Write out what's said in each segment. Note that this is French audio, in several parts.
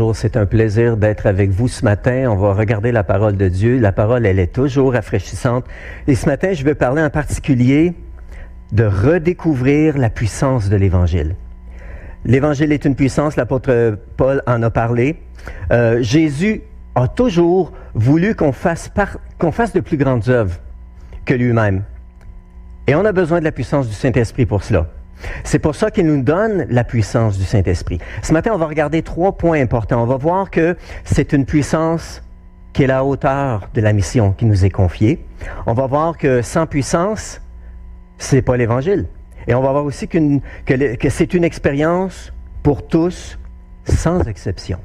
Bonjour, c'est un plaisir d'être avec vous ce matin. On va regarder la parole de Dieu. La parole, elle est toujours rafraîchissante. Et ce matin, je veux parler en particulier de redécouvrir la puissance de l'Évangile. L'Évangile est une puissance, l'apôtre Paul en a parlé. Euh, Jésus a toujours voulu qu'on fasse, qu'on fasse de plus grandes œuvres que lui-même. Et on a besoin de la puissance du Saint-Esprit pour cela. C'est pour ça qu'il nous donne la puissance du Saint-Esprit. Ce matin, on va regarder trois points importants. On va voir que c'est une puissance qui est la hauteur de la mission qui nous est confiée. On va voir que sans puissance, c'est pas l'Évangile. Et on va voir aussi que, c'est une expérience pour tous, sans exception.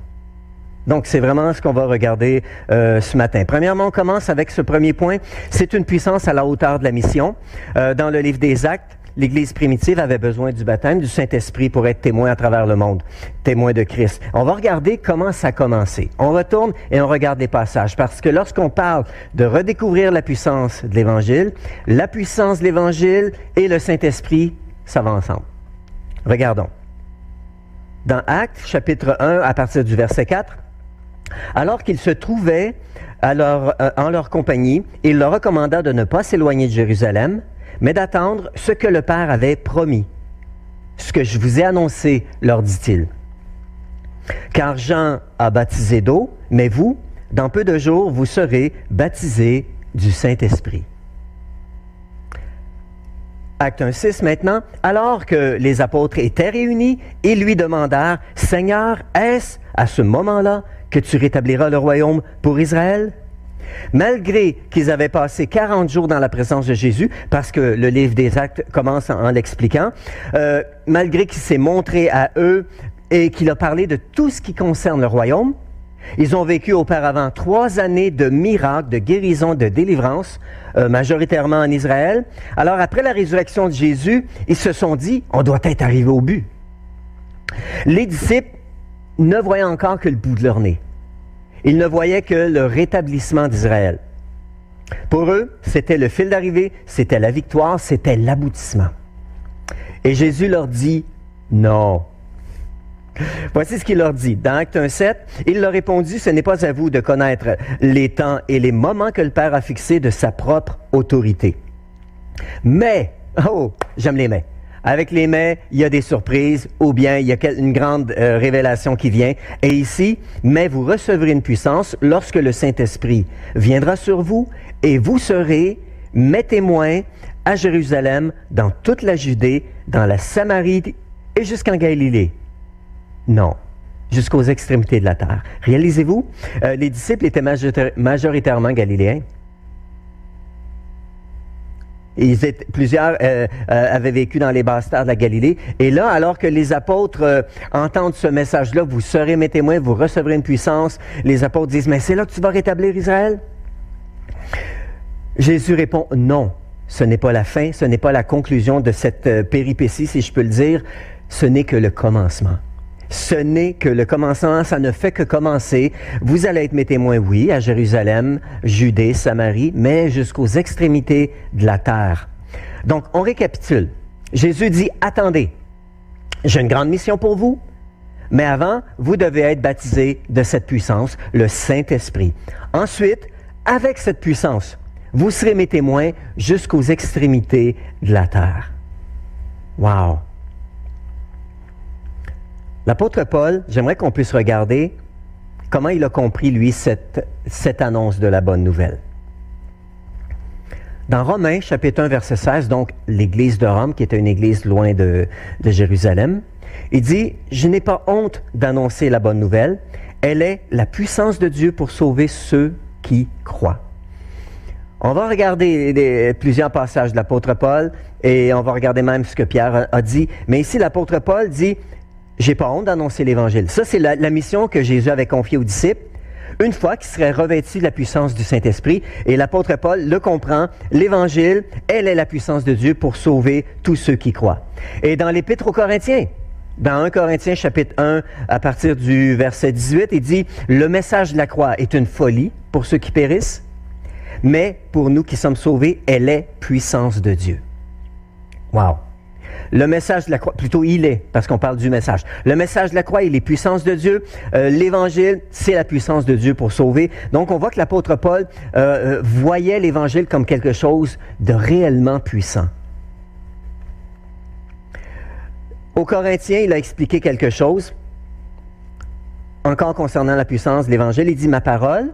Donc, c'est vraiment ce qu'on va regarder euh, ce matin. Premièrement, on commence avec ce premier point. C'est une puissance à la hauteur de la mission. Euh, dans le livre des Actes, l'Église primitive avait besoin du baptême du Saint-Esprit pour être témoin à travers le monde, témoin de Christ. On va regarder comment ça a commencé. On retourne et on regarde les passages, parce que lorsqu'on parle de redécouvrir la puissance de l'Évangile, la puissance de l'Évangile et le Saint-Esprit, ça va ensemble. Regardons. Dans Actes, chapitre 1, à partir du verset 4, alors qu'ils se trouvaient euh, en leur compagnie, il leur recommanda de ne pas s'éloigner de Jérusalem, mais d'attendre ce que le Père avait promis. Ce que je vous ai annoncé, leur dit-il. Car Jean a baptisé d'eau, mais vous, dans peu de jours, vous serez baptisés du Saint-Esprit. Acte 1.6 maintenant. Alors que les apôtres étaient réunis, ils lui demandèrent, Seigneur, est-ce à ce moment-là que tu rétabliras le royaume pour Israël? Malgré qu'ils avaient passé 40 jours dans la présence de Jésus, parce que le livre des actes commence en, l'expliquant, euh, malgré qu'il s'est montré à eux et qu'il a parlé de tout ce qui concerne le royaume, ils ont vécu auparavant trois années de miracles, de guérison, de délivrance, euh, majoritairement en Israël. Alors après la résurrection de Jésus, ils se sont dit, on doit être arrivé au but. Les disciples ne voyaient encore que le bout de leur nez. Ils ne voyaient que le rétablissement d'Israël. Pour eux, c'était le fil d'arrivée, c'était la victoire, c'était l'aboutissement. Et Jésus leur dit non. Voici ce qu'il leur dit. Dans Acte 1.7, il leur répondit, ce n'est pas à vous de connaître les temps et les moments que le Père a fixés de sa propre autorité. Mais, oh, j'aime les mais. Avec les mais, il y a des surprises ou bien il y a une grande euh, révélation qui vient. Et ici, mais vous recevrez une puissance lorsque le Saint-Esprit viendra sur vous et vous serez mes témoins à Jérusalem, dans toute la Judée, dans la Samarie et jusqu'en Galilée. Non, jusqu'aux extrémités de la terre. Réalisez-vous, euh, les disciples étaient majoritairement galiléens. Ils étaient, plusieurs euh, euh, avaient vécu dans les basses terres de la Galilée. Et là, alors que les apôtres euh, entendent ce message-là, vous serez mes témoins, vous recevrez une puissance, les apôtres disent, mais c'est là que tu vas rétablir Israël? Jésus répond, non, ce n'est pas la fin, ce n'est pas la conclusion de cette péripétie, si je peux le dire, ce n'est que le commencement. Ce n'est que le commencement, ça ne fait que commencer. Vous allez être mes témoins, oui, à Jérusalem, Judée, Samarie, mais jusqu'aux extrémités de la terre. Donc, on récapitule. Jésus dit, attendez, j'ai une grande mission pour vous, mais avant, vous devez être baptisés de cette puissance, le Saint-Esprit. Ensuite, avec cette puissance, vous serez mes témoins jusqu'aux extrémités de la terre. Wow! L'apôtre Paul, j'aimerais qu'on puisse regarder comment il a compris, lui, cette, annonce de la bonne nouvelle. Dans Romains, chapitre 1, verset 16, donc l'église de Rome, qui était une église loin de, de Jérusalem, il dit, Je n'ai pas honte d'annoncer la bonne nouvelle, elle est la puissance de Dieu pour sauver ceux qui croient. On va regarder plusieurs passages de l'apôtre Paul et on va regarder même ce que Pierre a dit. Mais ici, l'apôtre Paul dit, j'ai pas honte d'annoncer l'Évangile. Ça, c'est la, mission que Jésus avait confiée aux disciples. une fois qu'il serait revêtu de la puissance du Saint-Esprit. Et l'apôtre Paul le comprend, l'Évangile, elle est la puissance de Dieu pour sauver tous ceux qui croient. Et dans l'Épître aux Corinthiens, dans 1 Corinthiens chapitre 1, à partir du verset 18, il dit, le message de la croix est une folie pour ceux qui périssent, mais pour nous qui sommes sauvés, elle est puissance de Dieu. Wow. Le message de la croix, plutôt il est, parce qu'on parle du message. Le message de la croix, il est puissance de Dieu. Euh, L'Évangile, c'est la puissance de Dieu pour sauver. Donc, on voit que l'apôtre Paul euh, euh, voyait l'Évangile comme quelque chose de réellement puissant. Aux Corinthiens, il a expliqué quelque chose. Encore concernant la puissance de l'Évangile, il dit, ma parole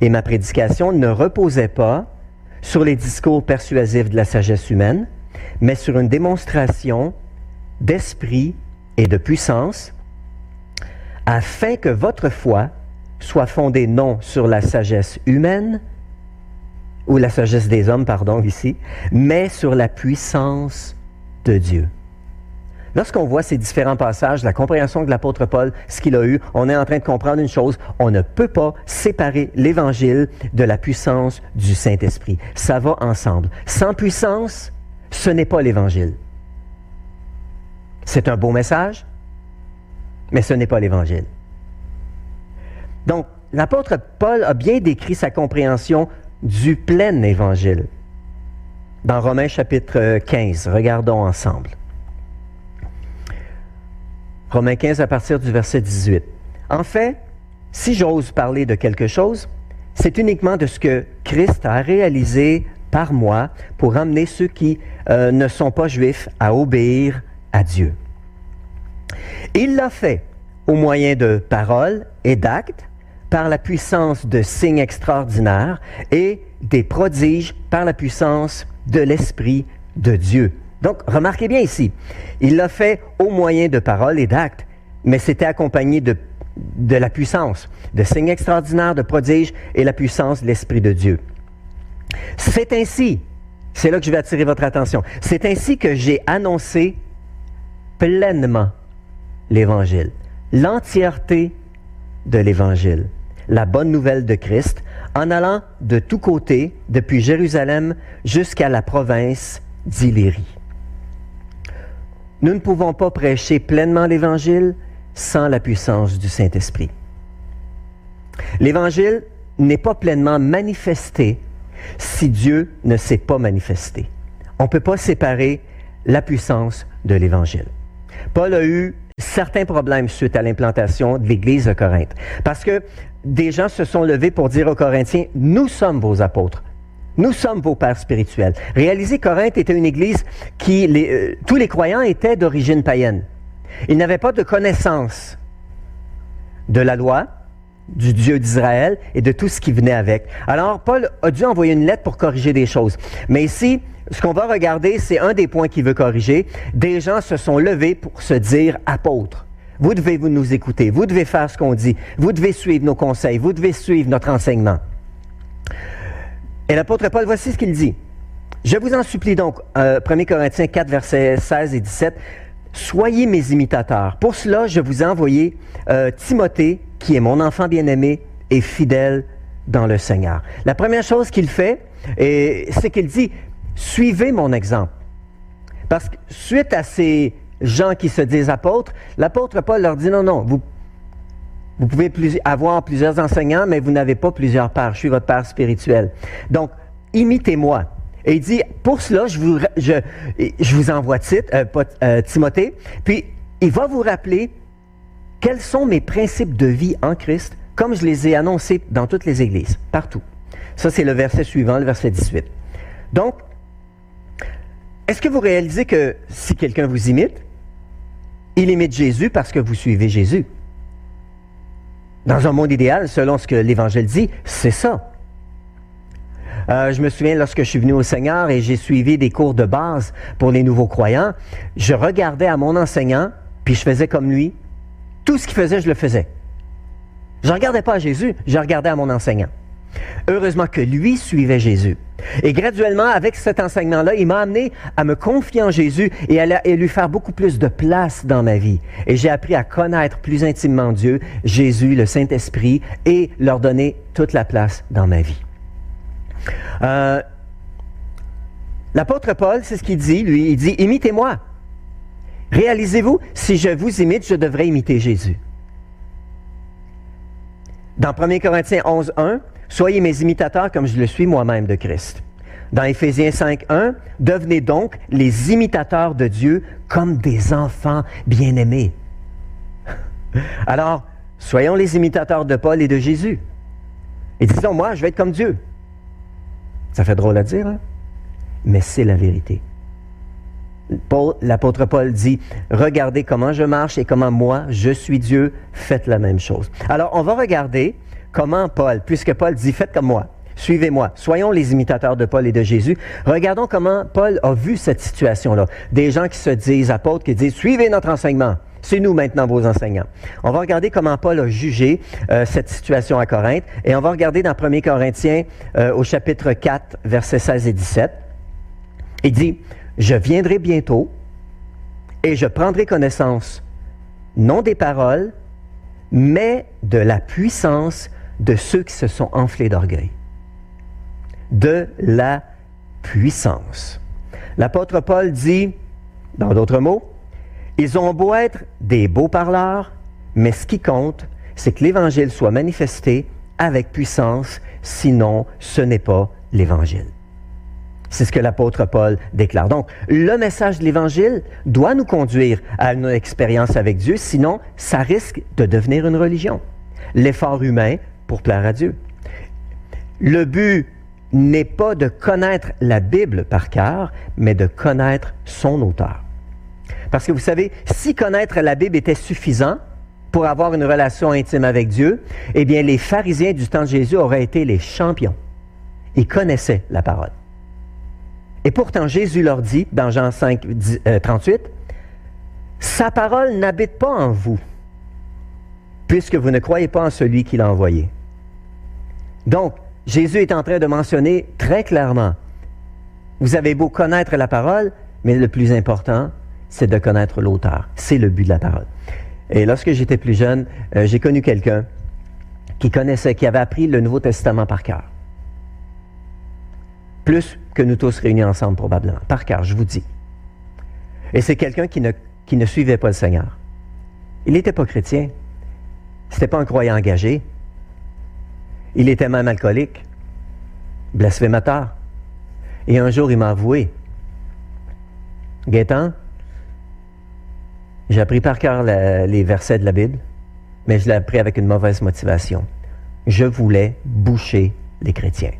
et ma prédication ne reposaient pas sur les discours persuasifs de la sagesse humaine, mais sur une démonstration d'esprit et de puissance, afin que votre foi soit fondée non sur la sagesse humaine, ou la sagesse des hommes, pardon, ici, mais sur la puissance de Dieu. Lorsqu'on voit ces différents passages, la compréhension de l'apôtre Paul, ce qu'il a eu, on est en train de comprendre une chose, on ne peut pas séparer l'Évangile de la puissance du Saint-Esprit. Ça va ensemble. Sans puissance, ce n'est pas l'Évangile. C'est un beau message, mais ce n'est pas l'Évangile. Donc, l'apôtre Paul a bien décrit sa compréhension du plein Évangile. Dans Romains chapitre 15, regardons ensemble. Romains 15 à partir du verset 18. En fait, si j'ose parler de quelque chose, c'est uniquement de ce que Christ a réalisé par moi pour amener ceux qui euh, ne sont pas juifs à obéir à Dieu. Il l'a fait au moyen de paroles et d'actes, par la puissance de signes extraordinaires et des prodiges par la puissance de l'Esprit de Dieu. Donc, remarquez bien ici, il l'a fait au moyen de paroles et d'actes, mais c'était accompagné de, de la puissance, de signes extraordinaires, de prodiges et la puissance de l'Esprit de Dieu. C'est ainsi, c'est là que je vais attirer votre attention, c'est ainsi que j'ai annoncé pleinement l'Évangile, l'entièreté de l'Évangile, la bonne nouvelle de Christ, en allant de tous côtés, depuis Jérusalem jusqu'à la province d'Illyrie. Nous ne pouvons pas prêcher pleinement l'Évangile sans la puissance du Saint-Esprit. L'Évangile n'est pas pleinement manifesté si Dieu ne s'est pas manifesté. On ne peut pas séparer la puissance de l'Évangile. Paul a eu certains problèmes suite à l'implantation de l'Église de Corinthe, parce que des gens se sont levés pour dire aux Corinthiens, nous sommes vos apôtres, nous sommes vos pères spirituels. Réalisez, Corinthe était une église qui, euh, tous les croyants étaient d'origine païenne. Ils n'avaient pas de connaissance de la loi, du Dieu d'Israël et de tout ce qui venait avec. Alors, Paul a dû envoyer une lettre pour corriger des choses. Mais ici, ce qu'on va regarder, c'est un des points qu'il veut corriger. Des gens se sont levés pour se dire apôtres. Vous devez vous nous écouter, vous devez faire ce qu'on dit, vous devez suivre nos conseils, vous devez suivre notre enseignement. Et l'apôtre Paul, voici ce qu'il dit. Je vous en supplie donc, 1 euh, Corinthiens 4, versets 16 et 17, Soyez mes imitateurs. Pour cela, je vous ai envoyé euh, Timothée, qui est mon enfant bien-aimé et fidèle dans le Seigneur. La première chose qu'il fait, c'est qu'il dit, suivez mon exemple. Parce que suite à ces gens qui se disent apôtres, l'apôtre Paul leur dit, non, non, vous pouvez avoir plusieurs enseignants, mais vous n'avez pas plusieurs pères. Je suis votre père spirituel. Donc, imitez-moi. Et il dit, pour cela, je vous, je, je vous envoie euh, euh, Timothée, puis il va vous rappeler quels sont mes principes de vie en Christ, comme je les ai annoncés dans toutes les églises, partout? Ça, c'est le verset suivant, le verset 18. Donc, est-ce que vous réalisez que si quelqu'un vous imite, il imite Jésus parce que vous suivez Jésus? Dans un monde idéal, selon ce que l'Évangile dit, c'est ça. Euh, je me souviens lorsque je suis venu au Seigneur et j'ai suivi des cours de base pour les nouveaux croyants, je regardais à mon enseignant, puis je faisais comme lui. Tout ce qu'il faisait, je le faisais. Je ne regardais pas à Jésus, je regardais à mon enseignant. Heureusement que lui suivait Jésus. Et graduellement, avec cet enseignement-là, il m'a amené à me confier en Jésus et à, lui faire beaucoup plus de place dans ma vie. Et j'ai appris à connaître plus intimement Dieu, Jésus, le Saint-Esprit, et leur donner toute la place dans ma vie. Euh, L'apôtre Paul, c'est ce qu'il dit, lui, il dit, imitez-moi. Réalisez-vous, si je vous imite, je devrais imiter Jésus. Dans 1 Corinthiens 11, 1, Soyez mes imitateurs comme je le suis moi-même de Christ. Dans Éphésiens 5, 1, devenez donc les imitateurs de Dieu comme des enfants bien-aimés. Alors, soyons les imitateurs de Paul et de Jésus. Et disons, moi, je vais être comme Dieu. Ça fait drôle à dire, hein? mais c'est la vérité. L'apôtre Paul dit, regardez comment je marche et comment moi, je suis Dieu, faites la même chose. Alors, on va regarder comment Paul, puisque Paul dit, faites comme moi, suivez-moi, soyons les imitateurs de Paul et de Jésus, regardons comment Paul a vu cette situation-là. Des gens qui se disent apôtres, qui disent, suivez notre enseignement. C'est nous maintenant vos enseignants. On va regarder comment Paul a jugé euh, cette situation à Corinthe et on va regarder dans 1 Corinthiens euh, au chapitre 4, versets 16 et 17. Il dit, je viendrai bientôt et je prendrai connaissance non des paroles, mais de la puissance de ceux qui se sont enflés d'orgueil. De la puissance. L'apôtre Paul dit, dans d'autres mots, ils ont beau être des beaux parleurs, mais ce qui compte, c'est que l'Évangile soit manifesté avec puissance, sinon ce n'est pas l'Évangile. C'est ce que l'apôtre Paul déclare. Donc, le message de l'Évangile doit nous conduire à une expérience avec Dieu, sinon ça risque de devenir une religion. L'effort humain pour plaire à Dieu. Le but n'est pas de connaître la Bible par cœur, mais de connaître son auteur. Parce que vous savez, si connaître la Bible était suffisant pour avoir une relation intime avec Dieu, eh bien les pharisiens du temps de Jésus auraient été les champions. Ils connaissaient la parole. Et pourtant, Jésus leur dit, dans Jean 5, 38, euh, Sa parole n'habite pas en vous, puisque vous ne croyez pas en celui qui l'a envoyé. Donc, Jésus est en train de mentionner très clairement, vous avez beau connaître la parole, mais le plus important, c'est de connaître l'auteur. C'est le but de la parole. Et lorsque j'étais plus jeune, euh, j'ai connu quelqu'un qui connaissait, qui avait appris le Nouveau Testament par cœur. Plus que nous tous réunis ensemble probablement, par cœur, je vous dis. Et c'est quelqu'un qui ne, suivait pas le Seigneur. Il n'était pas chrétien. C'était pas un croyant engagé. Il était même alcoolique, blasphémateur. Et un jour, il m'a avoué, Gaétan, j'ai appris par cœur les versets de la Bible, mais je l'ai appris avec une mauvaise motivation. Je voulais boucher les chrétiens.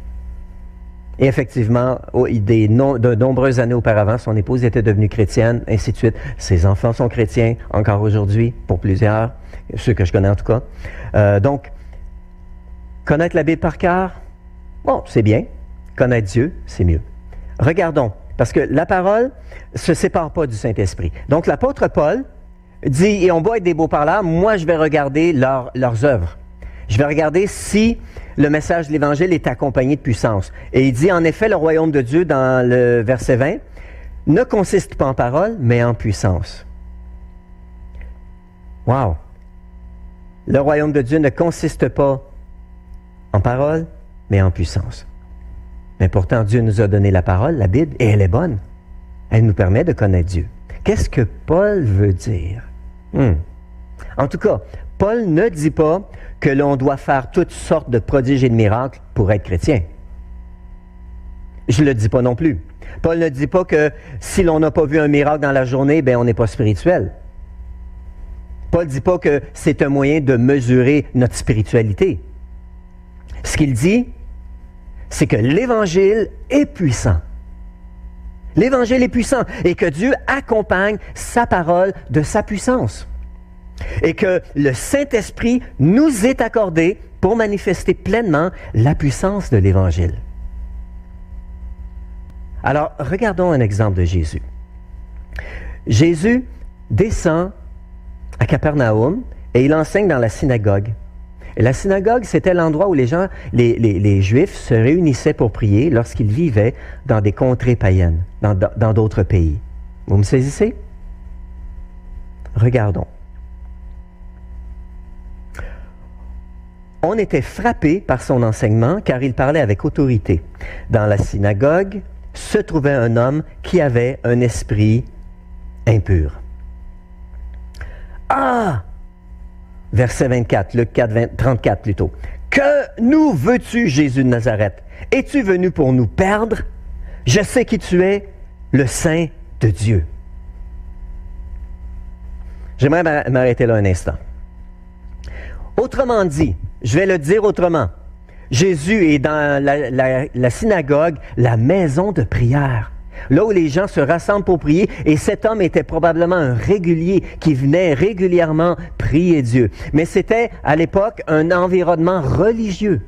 Et effectivement, de nombreuses années auparavant, son épouse était devenue chrétienne, ainsi de suite. Ses enfants sont chrétiens encore aujourd'hui, pour plusieurs, ceux que je connais en tout cas. Euh, donc, Connaître la Bible par cœur, bon, c'est bien. Connaître Dieu, c'est mieux. Regardons, parce que la parole ne se sépare pas du Saint-Esprit. Donc l'apôtre Paul dit, et on doit être des beaux parleurs, moi je vais regarder leurs œuvres. Je vais regarder si le message de l'Évangile est accompagné de puissance. Et il dit, en effet, le royaume de Dieu, dans le verset 20, ne consiste pas en parole, mais en puissance. Wow! Le royaume de Dieu ne consiste pas en parole, mais en puissance. Mais pourtant, Dieu nous a donné la parole, la Bible, et elle est bonne. Elle nous permet de connaître Dieu. Qu'est-ce que Paul veut dire? Hmm. En tout cas, Paul ne dit pas que l'on doit faire toutes sortes de prodiges et de miracles pour être chrétien. Je ne le dis pas non plus. Paul ne dit pas que si l'on n'a pas vu un miracle dans la journée, ben on n'est pas spirituel. Paul ne dit pas que c'est un moyen de mesurer notre spiritualité. Ce qu'il dit, c'est que l'Évangile est puissant. L'Évangile est puissant et que Dieu accompagne sa parole de sa puissance. Et que le Saint-Esprit nous est accordé pour manifester pleinement la puissance de l'Évangile. Alors, regardons un exemple de Jésus. Jésus descend à Capernaum et il enseigne dans la synagogue. Et la synagogue, c'était l'endroit où les gens, les, Juifs se réunissaient pour prier lorsqu'ils vivaient dans des contrées païennes, dans d'autres pays. Vous me saisissez? Regardons. On était frappé par son enseignement car il parlait avec autorité. Dans la synagogue se trouvait un homme qui avait un esprit impur. Ah Verset 24, Luc 4, 34 plutôt. Que nous veux-tu, Jésus de Nazareth? Es-tu venu pour nous perdre? Je sais qui tu es, le Saint de Dieu. J'aimerais m'arrêter là un instant. Autrement dit, je vais le dire autrement, Jésus est dans la, synagogue, la maison de prière là où les gens se rassemblent pour prier, et cet homme était probablement un régulier qui venait régulièrement prier Dieu. Mais c'était à l'époque un environnement religieux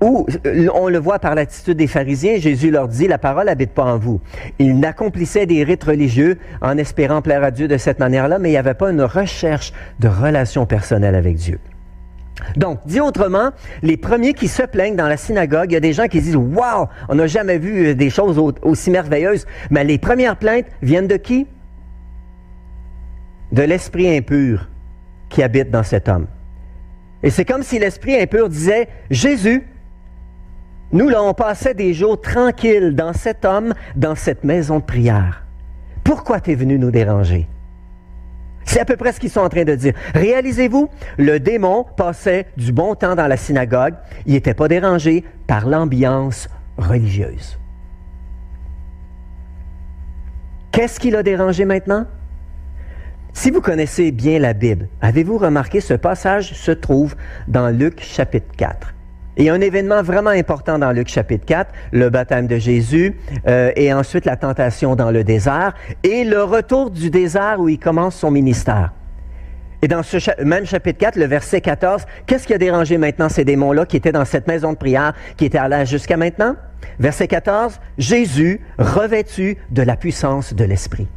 où euh, on le voit par l'attitude des pharisiens, Jésus leur dit, la parole n'habite pas en vous. Ils accomplissaient des rites religieux en espérant plaire à Dieu de cette manière-là, mais il n'y avait pas une recherche de relation personnelle avec Dieu. Donc, dit autrement, les premiers qui se plaignent dans la synagogue, il y a des gens qui disent Waouh, on n'a jamais vu euh, des choses aussi merveilleuses. Mais les premières plaintes viennent de qui? De l'esprit impur qui habite dans cet homme. Et c'est comme si l'esprit impur disait Jésus, nous, on passait des jours tranquilles dans cet homme, dans cette maison de prière. Pourquoi tu es venu nous déranger? C'est à peu près ce qu'ils sont en train de dire. Réalisez-vous, le démon passait du bon temps dans la synagogue. Il n'était pas dérangé par l'ambiance religieuse. Qu'est-ce qui l'a dérangé maintenant? Si vous connaissez bien la Bible, avez-vous remarqué ce passage se trouve dans Luc chapitre 4. Et un événement vraiment important dans Luc chapitre 4, le baptême de Jésus, euh, et ensuite la tentation dans le désert, et le retour du désert où il commence son ministère. Et dans ce même chapitre 4, le verset 14, qu'est-ce qui a dérangé maintenant ces démons-là qui étaient dans cette maison de prière, qui étaient à l'âge jusqu'à maintenant? Verset 14, Jésus revêtu de la puissance de l'Esprit.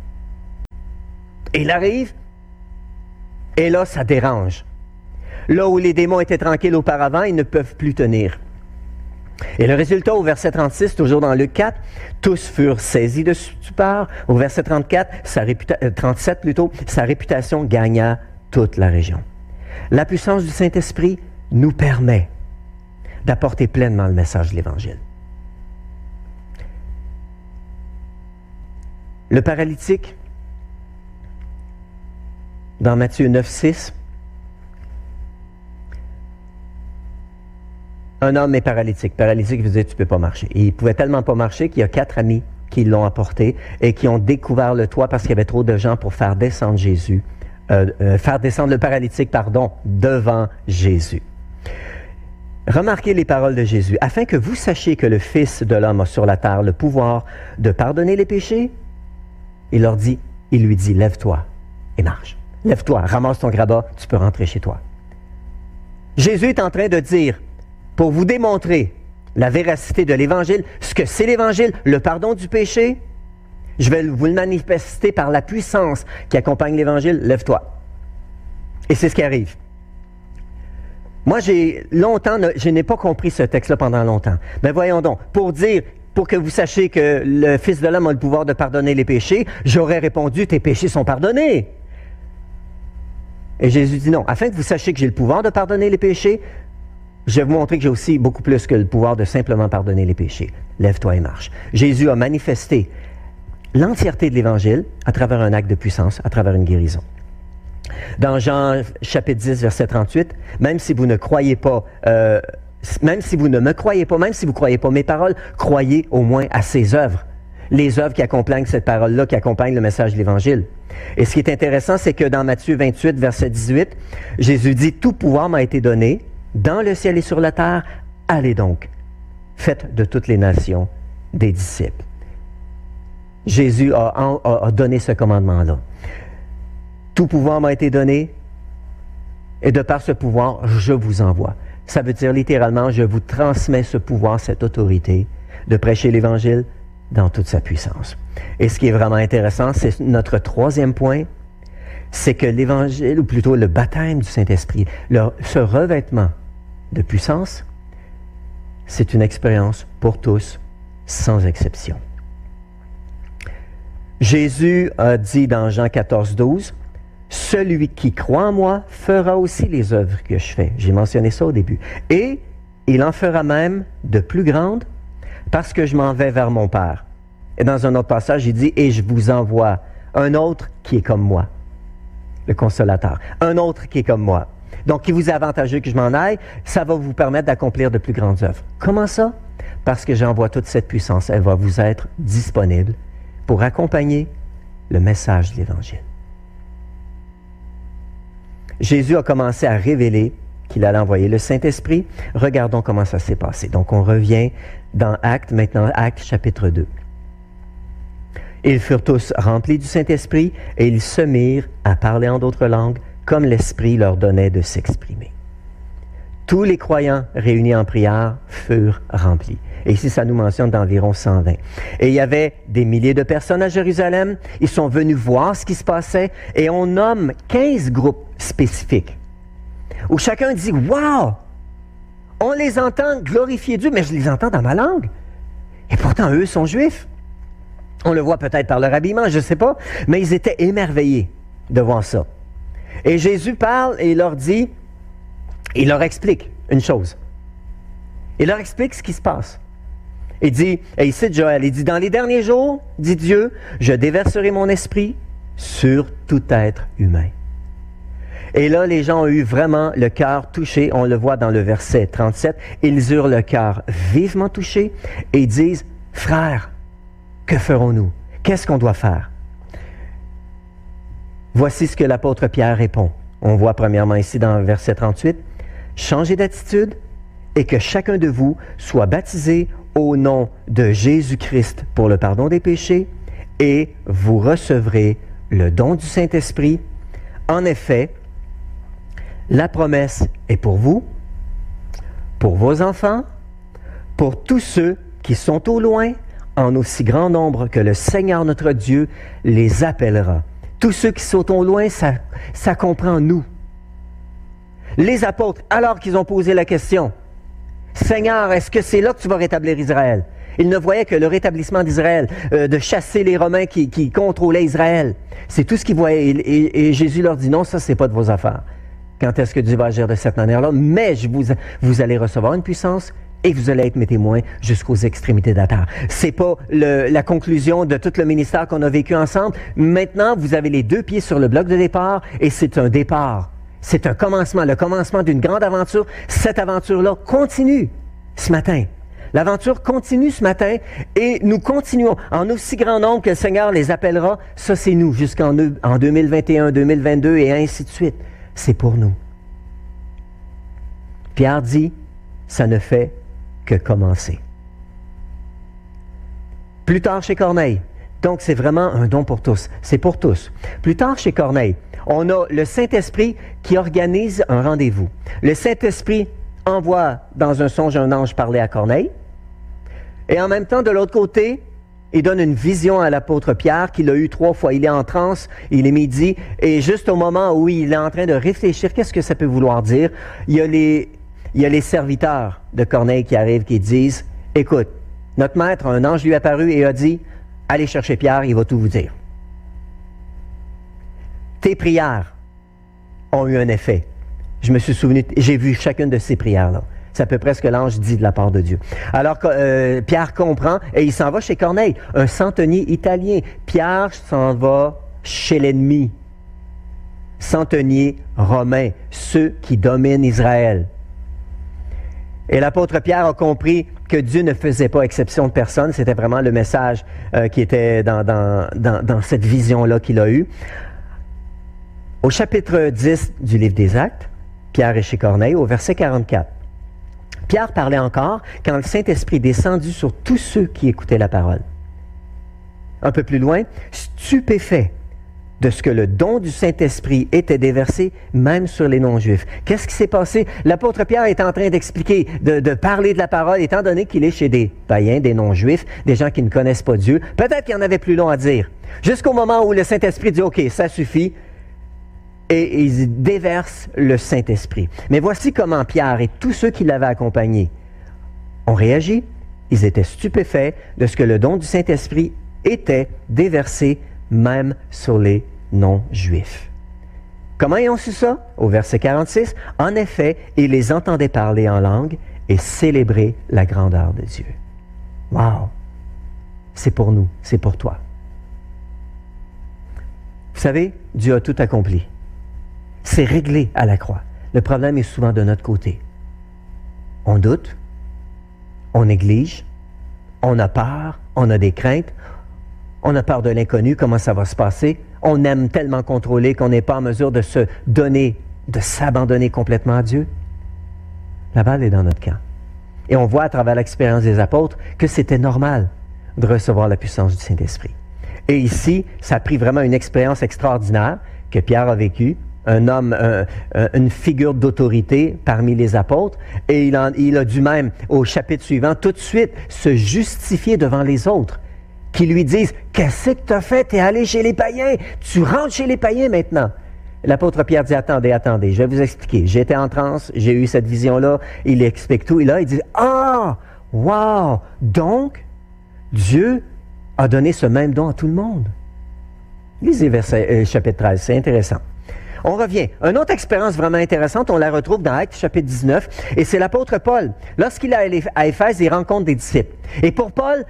Il arrive, et là, ça dérange. Là où les démons étaient tranquilles auparavant, ils ne peuvent plus tenir. Et le résultat au verset 36, toujours dans Luc 4, tous furent saisis de stupeur. Au verset 34, sa 37 euh, plutôt, sa réputation gagna toute la région. La puissance du Saint-Esprit nous permet d'apporter pleinement le message de l'Évangile. Le paralytique, dans Matthieu 9, 6, un homme est paralytique. Paralytique veut dire tu peux pas marcher. Et il pouvait tellement pas marcher qu'il y a quatre amis qui l'ont apporté et qui ont découvert le toit parce qu'il y avait trop de gens pour faire descendre Jésus, euh, euh, faire descendre le paralytique, pardon, devant Jésus. Remarquez les paroles de Jésus. Afin que vous sachiez que le Fils de l'homme a sur la terre le pouvoir de pardonner les péchés, il leur dit, il lui dit, lève-toi et marche. Lève-toi, ramasse ton grabat, tu peux rentrer chez toi. Jésus est en train de dire, pour vous démontrer la véracité de l'Évangile, ce que c'est l'Évangile, le pardon du péché, je vais vous le manifester par la puissance qui accompagne l'Évangile. Lève-toi. Et c'est ce qui arrive. Moi, j'ai longtemps, je n'ai pas compris ce texte-là pendant longtemps. Mais voyons donc, pour dire, pour que vous sachiez que le Fils de l'homme a le pouvoir de pardonner les péchés, j'aurais répondu, tes péchés sont pardonnés. Et Jésus dit non, afin que vous sachiez que j'ai le pouvoir de pardonner les péchés, je vais vous montrer que j'ai aussi beaucoup plus que le pouvoir de simplement pardonner les péchés. Lève-toi et marche. Jésus a manifesté l'entièreté de l'Évangile à travers un acte de puissance, à travers une guérison. Dans Jean chapitre 10, verset 38, même si vous ne croyez pas, euh, même si vous ne me croyez pas, même si vous ne croyez pas mes paroles, croyez au moins à ses œuvres. Les œuvres qui accompagnent cette parole-là, qui accompagnent le message de l'Évangile. Et ce qui est intéressant, c'est que dans Matthieu 28, verset 18, Jésus dit, Tout pouvoir m'a été donné dans le ciel et sur la terre, allez donc, faites de toutes les nations des disciples. Jésus a, donné ce commandement-là. Tout pouvoir m'a été donné, et de par ce pouvoir, je vous envoie. Ça veut dire littéralement, je vous transmets ce pouvoir, cette autorité de prêcher l'Évangile dans toute sa puissance. Et ce qui est vraiment intéressant, c'est notre troisième point, c'est que l'évangile, ou plutôt le baptême du Saint-Esprit, ce revêtement de puissance, c'est une expérience pour tous, sans exception. Jésus a dit dans Jean 14, 12, Celui qui croit en moi fera aussi les œuvres que je fais. J'ai mentionné ça au début. Et il en fera même de plus grandes parce que je m'en vais vers mon Père. Et dans un autre passage, il dit, et je vous envoie un autre qui est comme moi, le consolateur. Un autre qui est comme moi. Donc, qui vous est avantageux que je m'en aille, ça va vous permettre d'accomplir de plus grandes œuvres. Comment ça? Parce que j'envoie toute cette puissance. Elle va vous être disponible pour accompagner le message de l'Évangile. Jésus a commencé à révéler qu'il allait envoyer le Saint-Esprit. Regardons comment ça s'est passé. Donc, on revient dans Actes, maintenant Actes chapitre 2. Ils furent tous remplis du Saint-Esprit et ils se mirent à parler en d'autres langues comme l'Esprit leur donnait de s'exprimer. Tous les croyants réunis en prière furent remplis. Et ici, ça nous mentionne d'environ 120. Et il y avait des milliers de personnes à Jérusalem. Ils sont venus voir ce qui se passait et on nomme 15 groupes spécifiques où chacun dit Waouh On les entend glorifier Dieu, mais je les entends dans ma langue. Et pourtant, eux sont juifs. On le voit peut-être par leur habillement, je ne sais pas, mais ils étaient émerveillés de voir ça. Et Jésus parle et il leur dit, il leur explique une chose. Il leur explique ce qui se passe. Il dit, et il cite Joël, il dit, dans les derniers jours, dit Dieu, je déverserai mon esprit sur tout être humain. Et là, les gens ont eu vraiment le cœur touché. On le voit dans le verset 37. Ils eurent le cœur vivement touché et disent, frères, que ferons-nous? Qu'est-ce qu'on doit faire? Voici ce que l'apôtre Pierre répond. On voit premièrement ici dans le verset 38, Changez d'attitude et que chacun de vous soit baptisé au nom de Jésus-Christ pour le pardon des péchés et vous recevrez le don du Saint-Esprit. En effet, la promesse est pour vous, pour vos enfants, pour tous ceux qui sont au loin en aussi grand nombre que le Seigneur notre Dieu les appellera. Tous ceux qui sont au loin, ça, comprend nous. Les apôtres, alors qu'ils ont posé la question, Seigneur, est-ce que c'est là que tu vas rétablir Israël? Ils ne voyaient que le rétablissement d'Israël, euh, de chasser les Romains qui, contrôlaient Israël. C'est tout ce qu'ils voyaient. Et, Jésus leur dit, non, ça, c'est pas de vos affaires. Quand est-ce que Dieu va agir de cette manière-là? Mais vous allez recevoir une puissance et vous allez être mes témoins jusqu'aux extrémités de la terre. C'est pas la conclusion de tout le ministère qu'on a vécu ensemble. Maintenant, vous avez les deux pieds sur le bloc de départ et c'est un départ. C'est un commencement, le commencement d'une grande aventure. Cette aventure-là continue ce matin. L'aventure continue ce matin et nous continuons en aussi grand nombre que le Seigneur les appellera. Ça, c'est nous jusqu'en en 2021, 2022 et ainsi de suite. C'est pour nous. Pierre dit, ça ne fait commencer. Plus tard chez Corneille, donc c'est vraiment un don pour tous, c'est pour tous. Plus tard chez Corneille, on a le Saint-Esprit qui organise un rendez-vous. Le Saint-Esprit envoie dans un songe un ange parler à Corneille, et en même temps, de l'autre côté, il donne une vision à l'apôtre Pierre qu'il a eu trois fois. Il est en transe, il est midi, et juste au moment où il est en train de réfléchir, qu'est-ce que ça peut vouloir dire, il y a les, il y a les serviteurs de Corneille qui arrivent, qui disent, écoute, notre maître, un ange lui est apparu et a dit, allez chercher Pierre, il va tout vous dire. Tes prières ont eu un effet. Je me suis souvenu, j'ai vu chacune de ces prières-là. C'est à peu près ce que l'ange dit de la part de Dieu. Alors euh, Pierre comprend et il s'en va chez Corneille, un centenier italien. Pierre s'en va chez l'ennemi. Centenier romain, ceux qui dominent Israël. Et l'apôtre Pierre a compris que Dieu ne faisait pas exception de personne. C'était vraiment le message euh, qui était dans, cette vision-là qu'il a eue. Au chapitre 10 du livre des Actes, Pierre est chez Corneille, au verset 44. Pierre parlait encore quand le Saint-Esprit descendu sur tous ceux qui écoutaient la parole. Un peu plus loin, stupéfait de ce que le don du Saint-Esprit était déversé même sur les non-juifs. Qu'est-ce qui s'est passé? L'apôtre Pierre est en train d'expliquer, de, parler de la parole, étant donné qu'il est chez des païens, des non-juifs, des gens qui ne connaissent pas Dieu. Peut-être qu'il y en avait plus long à dire. Jusqu'au moment où le Saint-Esprit dit, OK, ça suffit. et ils déversent le Saint-Esprit. Mais voici comment Pierre et tous ceux qui l'avaient accompagné ont réagi. Ils étaient stupéfaits de ce que le don du Saint-Esprit était déversé même sur les non-juifs. Comment ils ont su ça? Au verset 46, en effet, ils les entendaient parler en langue et célébrer la grandeur de Dieu. Wow! C'est pour nous, c'est pour toi. Vous savez, Dieu a tout accompli. C'est réglé à la croix. Le problème est souvent de notre côté. On doute, on néglige, on a peur, on a des craintes, on a peur de l'inconnu, comment ça va se passer? On aime tellement contrôler qu'on n'est pas en mesure de se donner, de s'abandonner complètement à Dieu. La balle est dans notre camp. Et on voit à travers l'expérience des apôtres que c'était normal de recevoir la puissance du Saint-Esprit. Et ici, ça a pris vraiment une expérience extraordinaire que Pierre a vécue, un homme, une figure d'autorité parmi les apôtres, et il, il a dû même, au chapitre suivant, tout de suite se justifier devant les autres, qui lui disent, qu'est-ce que tu as fait? Tu es allé chez les païens, tu rentres chez les païens maintenant. L'apôtre Pierre dit, attendez, attendez, je vais vous expliquer. J'étais en transe, j'ai eu cette vision-là, il explique tout, et là, il dit, ah, wow, donc, Dieu a donné ce même don à tout le monde. Lisez verset, euh, chapitre 13, c'est intéressant. On revient. Une autre expérience vraiment intéressante, on la retrouve dans Actes chapitre 19, et c'est l'apôtre Paul. Lorsqu'il est à Éphèse, il rencontre des disciples. Et pour Paul,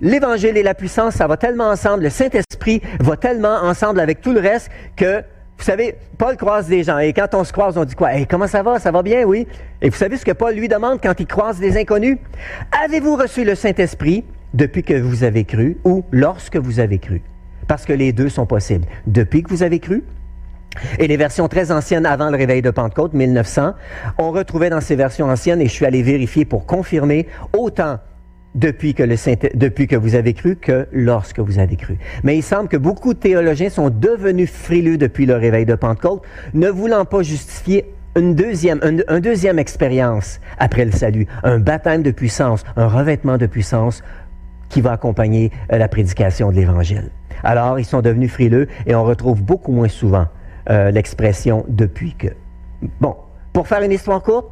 l'évangile et la puissance, ça va tellement ensemble, le Saint-Esprit va tellement ensemble avec tout le reste que vous savez, Paul croise des gens et quand on se croise, on dit quoi? comment ça va? Ça va bien, oui? Et vous savez ce que Paul lui demande quand il croise des inconnus? Avez-vous reçu le Saint-Esprit depuis que vous avez cru ou lorsque vous avez cru? Parce que les deux sont possibles. Depuis que vous avez cru, et les versions très anciennes avant le réveil de Pentecôte, 1900, on retrouvait dans ces versions anciennes, et je suis allé vérifier pour confirmer, autant depuis que, le depuis que vous avez cru que lorsque vous avez cru. Mais il semble que beaucoup de théologiens sont devenus frileux depuis le réveil de Pentecôte, ne voulant pas justifier une deuxième, une, deuxième expérience après le salut, un baptême de puissance, un revêtement de puissance qui va accompagner euh, la prédication de l'Évangile. Alors, ils sont devenus frileux et on retrouve beaucoup moins souvent euh, l'expression depuis que. Bon, pour faire une histoire courte,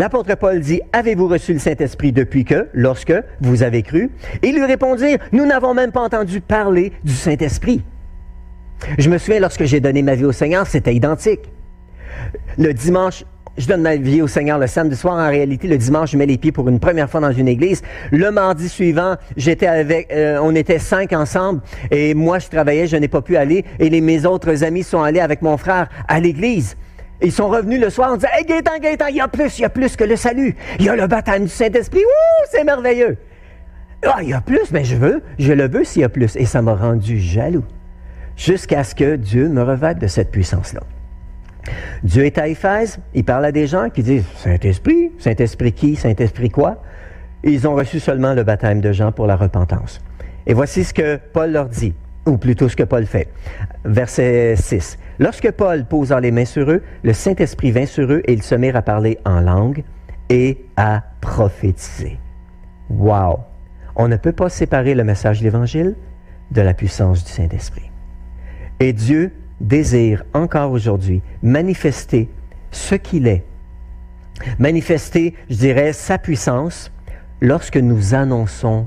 L'apôtre Paul dit, Avez-vous reçu le Saint-Esprit depuis que, lorsque vous avez cru? Ils lui répondirent, Nous n'avons même pas entendu parler du Saint-Esprit. Je me souviens, lorsque j'ai donné ma vie au Seigneur, c'était identique. Le dimanche, je donne ma vie au Seigneur le samedi soir. En réalité, le dimanche, je mets les pieds pour une première fois dans une église. Le mardi suivant, euh, on était cinq ensemble et moi, je travaillais, je n'ai pas pu aller et les, mes autres amis sont allés avec mon frère à l'église. Ils sont revenus le soir en disant Hey Gaétan, Gaétan, il y a plus, il y a plus que le salut. Il y a le baptême du Saint-Esprit. Ouh, c'est merveilleux. Ah, il y a plus, mais je veux, je le veux s'il y a plus. Et ça m'a rendu jaloux. Jusqu'à ce que Dieu me revête de cette puissance-là. Dieu est à Éphèse, il parle à des gens qui disent Saint-Esprit, Saint-Esprit qui, Saint-Esprit quoi? Ils ont reçu seulement le baptême de Jean pour la repentance. Et voici ce que Paul leur dit, ou plutôt ce que Paul fait. Verset 6. Lorsque Paul posa les mains sur eux, le Saint-Esprit vint sur eux et ils se mirent à parler en langue et à prophétiser. Wow! On ne peut pas séparer le message de l'Évangile de la puissance du Saint-Esprit. Et Dieu désire encore aujourd'hui manifester ce qu'il est, manifester, je dirais, sa puissance lorsque nous annonçons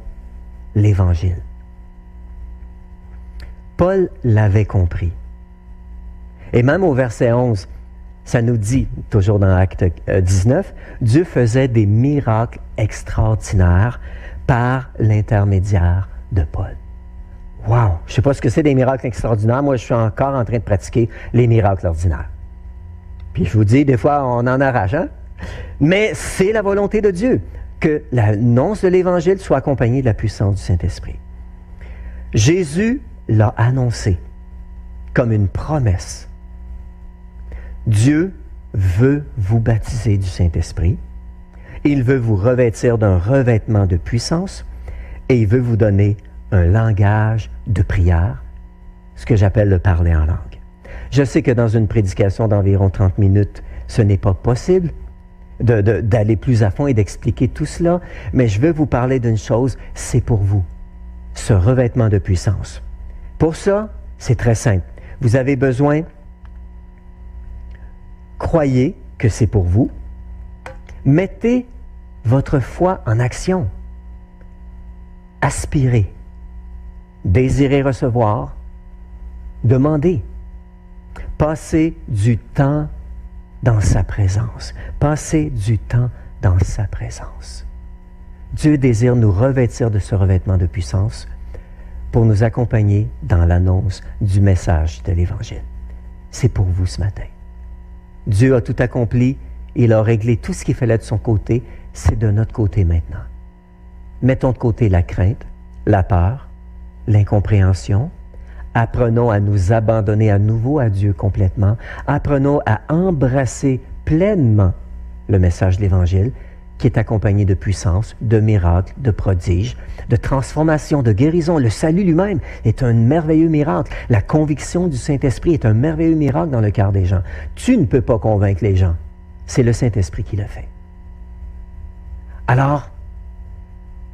l'Évangile. Paul l'avait compris. Et même au verset 11, ça nous dit, toujours dans Acte 19, euh, Dieu faisait des miracles extraordinaires par l'intermédiaire de Paul. Wow! Je ne sais pas ce que c'est des miracles extraordinaires. Moi, je suis encore en train de pratiquer les miracles ordinaires. Puis je vous dis, des fois, on en arrache, hein? Mais c'est la volonté de Dieu que l'annonce de l'Évangile soit accompagnée de la puissance du Saint-Esprit. Jésus l'a annoncé comme une promesse Dieu veut vous baptiser du Saint-Esprit. Il veut vous revêtir d'un revêtement de puissance et il veut vous donner un langage de prière, ce que j'appelle le parler en langue. Je sais que dans une prédication d'environ 30 minutes, ce n'est pas possible d'aller plus à fond et d'expliquer tout cela, mais je veux vous parler d'une chose, c'est pour vous, ce revêtement de puissance. Pour ça, c'est très simple. Vous avez besoin croyez que c'est pour vous. Mettez votre foi en action. Aspirez. Désirez recevoir. Demandez. Passez du temps dans sa présence. Passez du temps dans sa présence. Dieu désire nous revêtir de ce revêtement de puissance pour nous accompagner dans l'annonce du message de l'Évangile. C'est pour vous ce matin. Dieu a tout accompli, il a réglé tout ce qu'il fallait de son côté, c'est de notre côté maintenant. Mettons de côté la crainte, la peur, l'incompréhension. Apprenons à nous abandonner à nouveau à Dieu complètement. Apprenons à embrasser pleinement le message de l'Évangile qui est accompagné de puissance, de miracles, de prodiges, de transformation, de guérison. Le salut lui-même est un merveilleux miracle. La conviction du Saint-Esprit est un merveilleux miracle dans le cœur des gens. Tu ne peux pas convaincre les gens. C'est le Saint-Esprit qui le fait. Alors,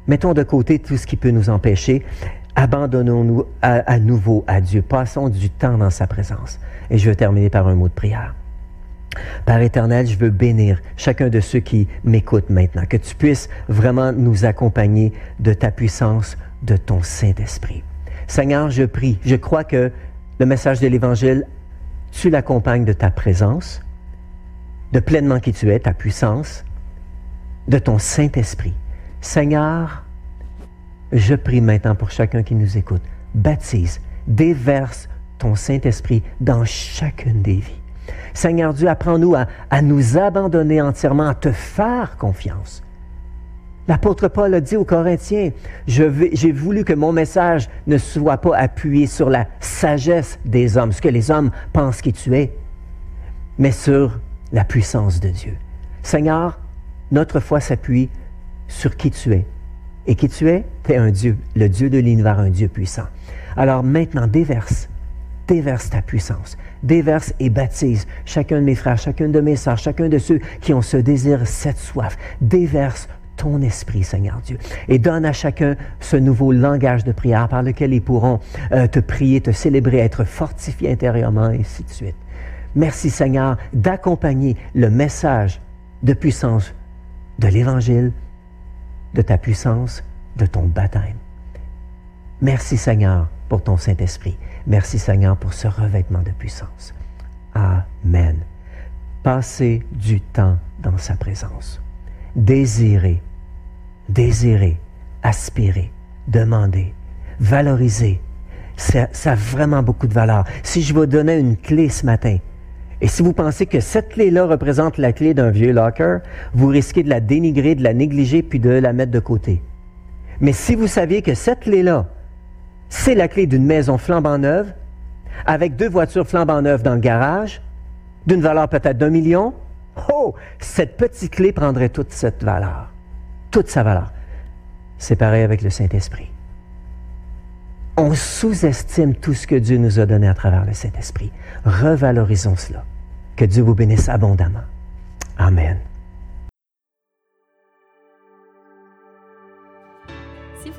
mettons de côté tout ce qui peut nous empêcher. Abandonnons-nous à, à nouveau à Dieu. Passons du temps dans sa présence. Et je vais terminer par un mot de prière. Père éternel, je veux bénir chacun de ceux qui m'écoutent maintenant, que tu puisses vraiment nous accompagner de ta puissance, de ton Saint-Esprit. Seigneur, je prie, je crois que le message de l'Évangile, tu l'accompagnes de ta présence, de pleinement qui tu es, ta puissance, de ton Saint-Esprit. Seigneur, je prie maintenant pour chacun qui nous écoute, baptise, déverse ton Saint-Esprit dans chacune des vies. Seigneur Dieu, apprends-nous à, nous abandonner entièrement, à te faire confiance. L'apôtre Paul a dit aux Corinthiens, j'ai voulu que mon message ne soit pas appuyé sur la sagesse des hommes, ce que les hommes pensent qui tu es, mais sur la puissance de Dieu. Seigneur, notre foi s'appuie sur qui tu es. Et qui tu es, tu es un Dieu, le Dieu de l'univers, un Dieu puissant. Alors maintenant, déverse, déverse ta puissance déverse et baptise chacun de mes frères, chacune de mes sœurs, chacun de ceux qui ont ce désir, cette soif. Déverse ton esprit, Seigneur Dieu, et donne à chacun ce nouveau langage de prière par lequel ils pourront euh, te prier, te célébrer, être fortifiés intérieurement, et ainsi de suite. Merci, Seigneur, d'accompagner le message de puissance de l'Évangile, de ta puissance, de ton baptême. Merci, Seigneur, pour ton Saint-Esprit. Merci Seigneur pour ce revêtement de puissance. Amen. Passez du temps dans sa présence. Désirez, désirez, aspirez, demandez, valorisez. Ça, ça, a vraiment beaucoup de valeur. Si je vous donnais une clé ce matin, et si vous pensez que cette clé-là représente la clé d'un vieux locker, vous risquez de la dénigrer, de la négliger, puis de la mettre de côté. Mais si vous saviez que cette clé-là, c'est la clé d'une maison flambant neuve, avec deux voitures flambant neuves dans le garage, d'une valeur peut-être d'un million. Oh, cette petite clé prendrait toute cette valeur, toute sa valeur. C'est pareil avec le Saint-Esprit. On sous-estime tout ce que Dieu nous a donné à travers le Saint-Esprit. Revalorisons cela. Que Dieu vous bénisse abondamment. Amen.